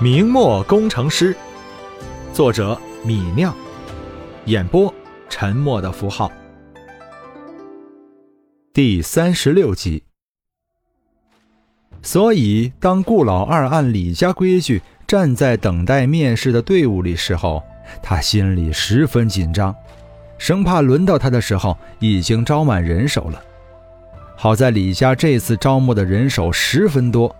明末工程师，作者米酿，演播沉默的符号。第三十六集。所以，当顾老二按李家规矩站在等待面试的队伍里时候，他心里十分紧张，生怕轮到他的时候已经招满人手了。好在李家这次招募的人手十分多。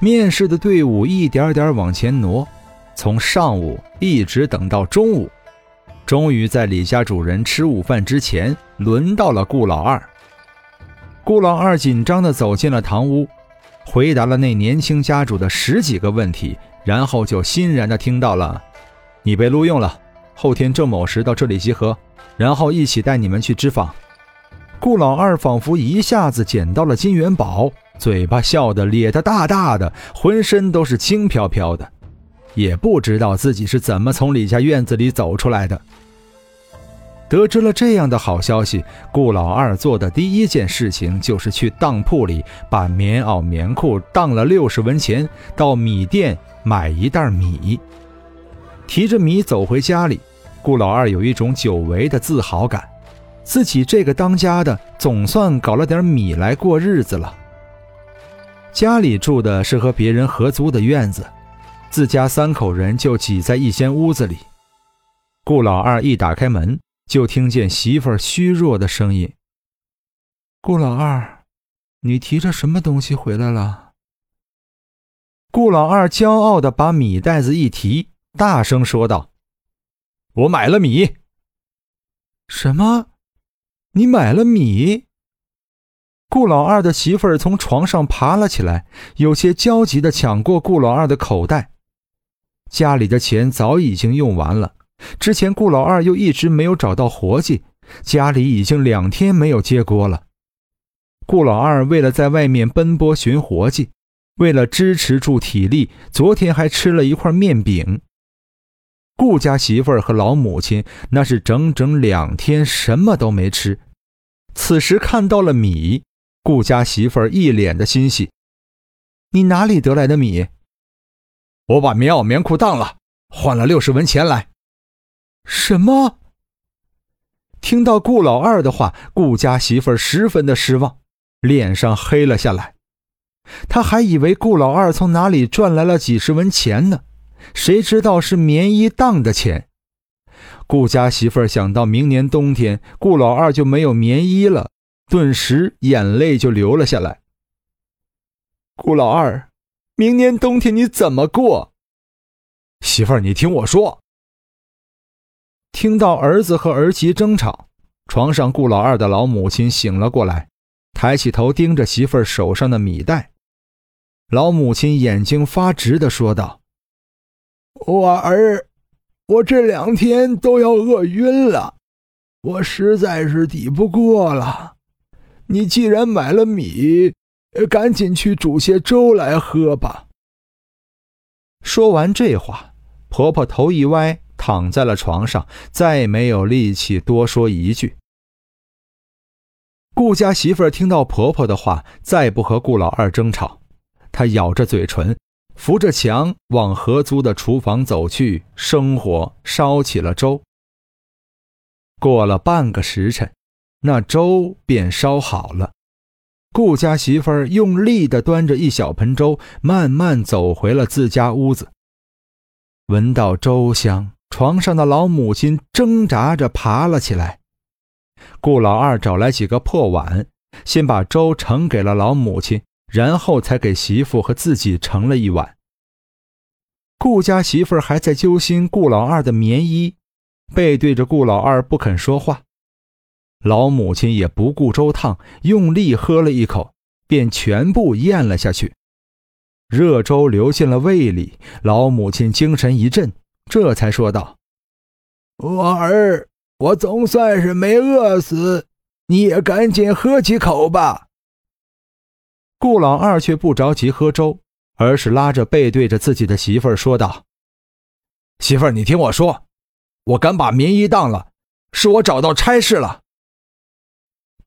面试的队伍一点点往前挪，从上午一直等到中午，终于在李家主人吃午饭之前，轮到了顾老二。顾老二紧张地走进了堂屋，回答了那年轻家主的十几个问题，然后就欣然地听到了：“你被录用了，后天郑某时到这里集合，然后一起带你们去织坊。”顾老二仿佛一下子捡到了金元宝。嘴巴笑得咧得大大的，浑身都是轻飘飘的，也不知道自己是怎么从李家院子里走出来的。得知了这样的好消息，顾老二做的第一件事情就是去当铺里把棉袄、棉裤当了六十文钱，到米店买一袋米。提着米走回家里，顾老二有一种久违的自豪感，自己这个当家的总算搞了点米来过日子了。家里住的是和别人合租的院子，自家三口人就挤在一间屋子里。顾老二一打开门，就听见媳妇儿虚弱的声音：“顾老二，你提着什么东西回来了？”顾老二骄傲的把米袋子一提，大声说道：“我买了米。”“什么？你买了米？”顾老二的媳妇儿从床上爬了起来，有些焦急地抢过顾老二的口袋。家里的钱早已经用完了，之前顾老二又一直没有找到活计，家里已经两天没有接锅了。顾老二为了在外面奔波寻活计，为了支持住体力，昨天还吃了一块面饼。顾家媳妇儿和老母亲那是整整两天什么都没吃，此时看到了米。顾家媳妇儿一脸的欣喜：“你哪里得来的米？”我把棉袄棉裤当了，换了六十文钱来。什么？听到顾老二的话，顾家媳妇儿十分的失望，脸上黑了下来。他还以为顾老二从哪里赚来了几十文钱呢，谁知道是棉衣当的钱。顾家媳妇儿想到明年冬天顾老二就没有棉衣了。顿时眼泪就流了下来。顾老二，明年冬天你怎么过？媳妇儿，你听我说。听到儿子和儿媳争吵，床上顾老二的老母亲醒了过来，抬起头盯着媳妇儿手上的米袋。老母亲眼睛发直的说道：“我儿，我这两天都要饿晕了，我实在是抵不过了。”你既然买了米，赶紧去煮些粥来喝吧。说完这话，婆婆头一歪，躺在了床上，再没有力气多说一句。顾家媳妇听到婆婆的话，再不和顾老二争吵，她咬着嘴唇，扶着墙往合租的厨房走去，生火烧起了粥。过了半个时辰。那粥便烧好了，顾家媳妇儿用力地端着一小盆粥，慢慢走回了自家屋子。闻到粥香，床上的老母亲挣扎着爬了起来。顾老二找来几个破碗，先把粥盛给了老母亲，然后才给媳妇和自己盛了一碗。顾家媳妇儿还在揪心顾老二的棉衣，背对着顾老二不肯说话。老母亲也不顾粥烫，用力喝了一口，便全部咽了下去。热粥流进了胃里，老母亲精神一振，这才说道：“我儿，我总算是没饿死，你也赶紧喝几口吧。”顾老二却不着急喝粥，而是拉着背对着自己的媳妇儿说道：“媳妇儿，你听我说，我敢把棉衣当了，是我找到差事了。”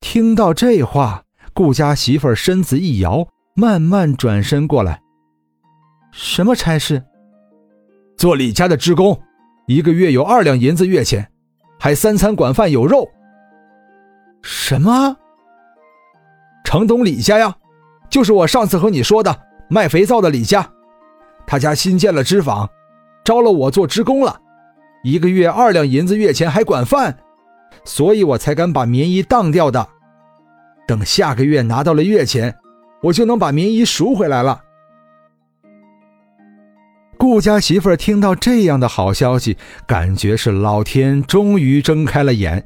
听到这话，顾家媳妇儿身子一摇，慢慢转身过来。什么差事？做李家的职工，一个月有二两银子月钱，还三餐管饭有肉。什么？城东李家呀，就是我上次和你说的卖肥皂的李家，他家新建了脂坊，招了我做职工了，一个月二两银子月钱还管饭，所以我才敢把棉衣当掉的。等下个月拿到了月钱，我就能把棉衣赎回来了。顾家媳妇儿听到这样的好消息，感觉是老天终于睁开了眼。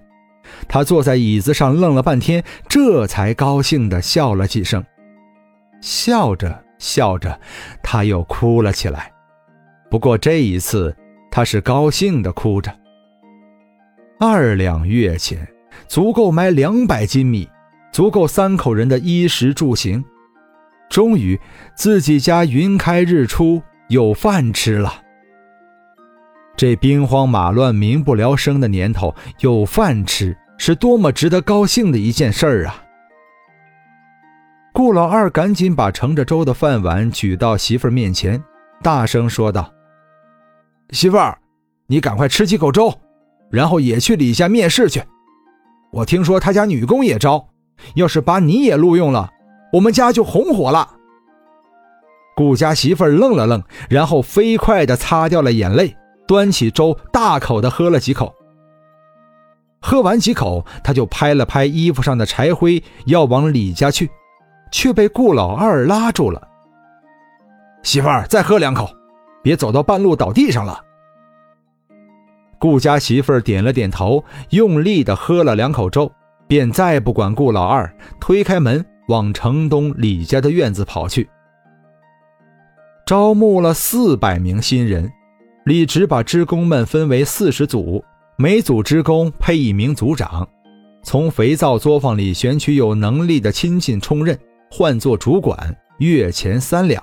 她坐在椅子上愣了半天，这才高兴地笑了几声。笑着笑着，她又哭了起来。不过这一次，她是高兴地哭着。二两月钱足够买两百斤米，足够三口人的衣食住行。终于，自己家云开日出。有饭吃了。这兵荒马乱、民不聊生的年头，有饭吃是多么值得高兴的一件事儿啊！顾老二赶紧把盛着粥的饭碗举到媳妇儿面前，大声说道：“媳妇儿，你赶快吃几口粥，然后也去李家面试去。我听说他家女工也招，要是把你也录用了，我们家就红火了。”顾家媳妇愣了愣，然后飞快地擦掉了眼泪，端起粥，大口地喝了几口。喝完几口，他就拍了拍衣服上的柴灰，要往李家去，却被顾老二拉住了。媳妇儿，再喝两口，别走到半路倒地上了。顾家媳妇点了点头，用力地喝了两口粥，便再不管顾老二，推开门往城东李家的院子跑去。招募了四百名新人，李直把职工们分为四十组，每组职工配一名组长，从肥皂作坊里选取有能力的亲戚充任，换做主管，月钱三两。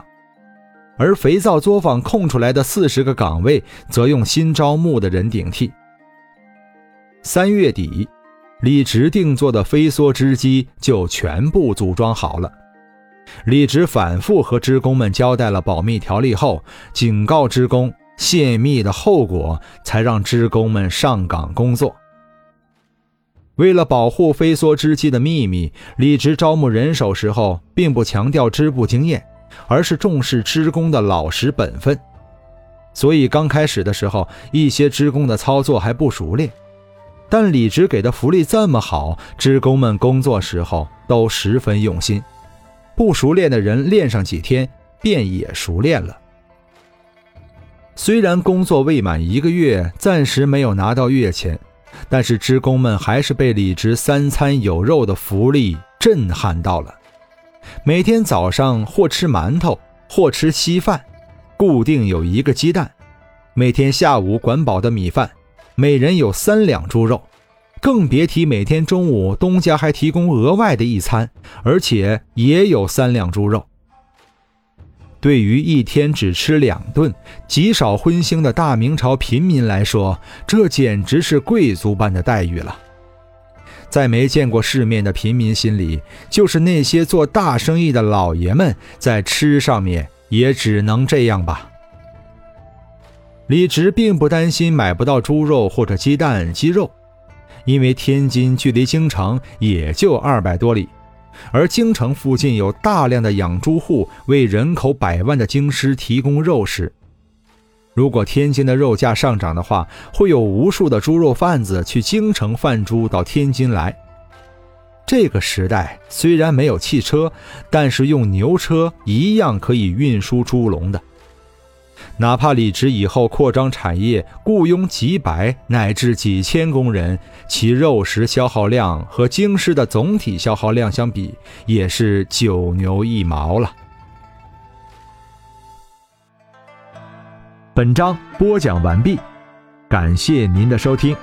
而肥皂作坊空出来的四十个岗位，则用新招募的人顶替。三月底，李直定做的飞梭织机就全部组装好了。李直反复和职工们交代了保密条例后，警告职工泄密的后果，才让职工们上岗工作。为了保护飞梭织机的秘密，李直招募人手时候，并不强调织布经验，而是重视职工的老实本分。所以刚开始的时候，一些职工的操作还不熟练，但李直给的福利这么好，职工们工作时候都十分用心。不熟练的人练上几天，便也熟练了。虽然工作未满一个月，暂时没有拿到月钱，但是职工们还是被李直三餐有肉的福利震撼到了。每天早上或吃馒头，或吃稀饭，固定有一个鸡蛋；每天下午管饱的米饭，每人有三两猪肉。更别提每天中午东家还提供额外的一餐，而且也有三两猪肉。对于一天只吃两顿、极少荤腥的大明朝平民来说，这简直是贵族般的待遇了。在没见过世面的平民心里，就是那些做大生意的老爷们在吃上面也只能这样吧。李直并不担心买不到猪肉或者鸡蛋、鸡肉。因为天津距离京城也就二百多里，而京城附近有大量的养猪户为人口百万的京师提供肉食。如果天津的肉价上涨的话，会有无数的猪肉贩子去京城贩猪到天津来。这个时代虽然没有汽车，但是用牛车一样可以运输猪笼的。哪怕李直以后扩张产业，雇佣几百乃至几千工人，其肉食消耗量和京师的总体消耗量相比，也是九牛一毛了。本章播讲完毕，感谢您的收听。